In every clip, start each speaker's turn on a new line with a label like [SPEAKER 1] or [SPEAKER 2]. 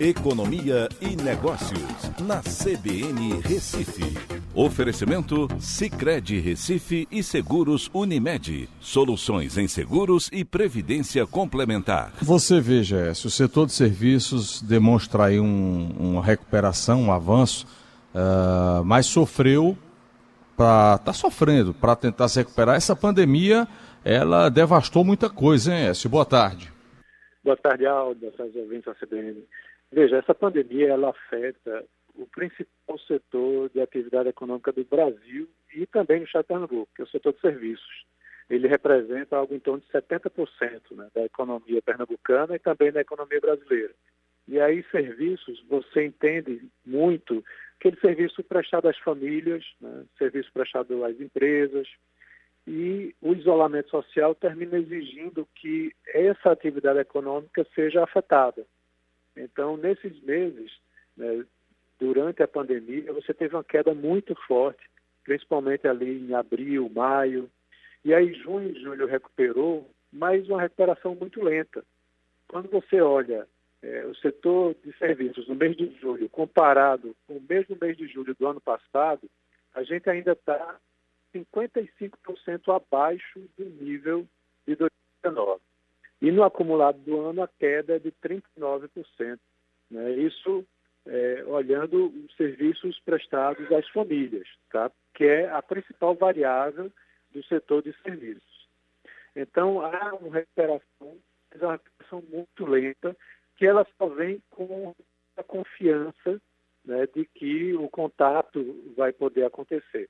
[SPEAKER 1] Economia e Negócios, na CBN Recife. Oferecimento Cicred Recife e Seguros Unimed. Soluções em seguros e previdência complementar.
[SPEAKER 2] Você veja, se o setor de serviços demonstra aí um, uma recuperação, um avanço, uh, mas sofreu para tá sofrendo para tentar se recuperar. Essa pandemia, ela devastou muita coisa, hein, Écio? Boa tarde.
[SPEAKER 3] Boa tarde, Aldo. Boa tarde, ouvintes da CBN. Veja, essa pandemia ela afeta o principal setor de atividade econômica do Brasil e também no estado de Pernambuco, que é o setor de serviços. Ele representa algo em torno de 70% né, da economia pernambucana e também da economia brasileira. E aí, serviços, você entende muito aquele serviço prestado às famílias, né, serviço prestado às empresas, e o isolamento social termina exigindo que essa atividade econômica seja afetada. Então, nesses meses, né, durante a pandemia, você teve uma queda muito forte, principalmente ali em abril, maio, e aí junho e julho recuperou, mas uma recuperação muito lenta. Quando você olha é, o setor de serviços no mês de julho comparado com o mesmo mês de julho do ano passado, a gente ainda está 55% abaixo do nível de 2019. E no acumulado do ano, a queda é de 39%. Né? Isso é, olhando os serviços prestados às famílias, tá? que é a principal variável do setor de serviços. Então, há uma recuperação, é uma recuperação muito lenta, que ela só vem com a confiança né, de que o contato vai poder acontecer.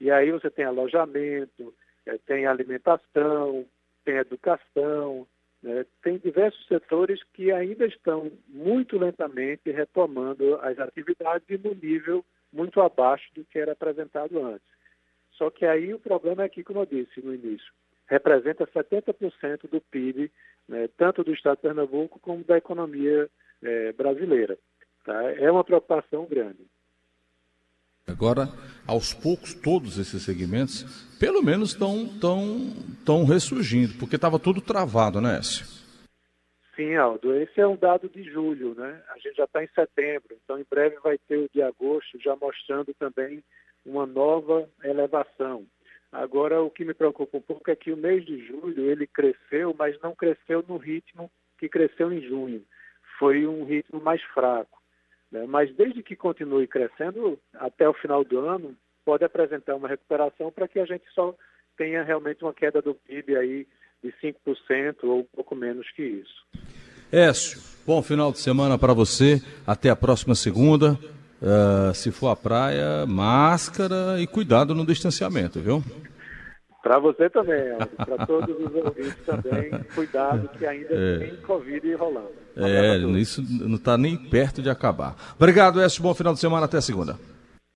[SPEAKER 3] E aí você tem alojamento, é, tem alimentação, tem educação, né? Tem diversos setores que ainda estão muito lentamente retomando as atividades no nível muito abaixo do que era apresentado antes. Só que aí o problema é que, como eu disse no início, representa 70% do PIB, né, tanto do Estado de Pernambuco como da economia é, brasileira. Tá? É uma preocupação grande.
[SPEAKER 2] Agora, aos poucos, todos esses segmentos, pelo menos, estão tão, tão ressurgindo, porque estava tudo travado, né, Écio?
[SPEAKER 3] Sim, Aldo. Esse é um dado de julho, né? A gente já está em setembro, então em breve vai ter o de agosto, já mostrando também uma nova elevação. Agora, o que me preocupa um pouco é que o mês de julho ele cresceu, mas não cresceu no ritmo que cresceu em junho. Foi um ritmo mais fraco. Né? Mas desde que continue crescendo até o final do ano, pode apresentar uma recuperação para que a gente só tenha realmente uma queda do PIB aí de 5% ou um pouco menos que isso.
[SPEAKER 2] Écio, bom final de semana para você. Até a próxima segunda. Uh, se for à praia, máscara e cuidado no distanciamento, viu?
[SPEAKER 3] Para você também, para todos os ouvintes também, cuidado que ainda é. tem Covid rolando.
[SPEAKER 2] É, isso não está nem perto de acabar. Obrigado, Écio. Bom final de semana. Até segunda.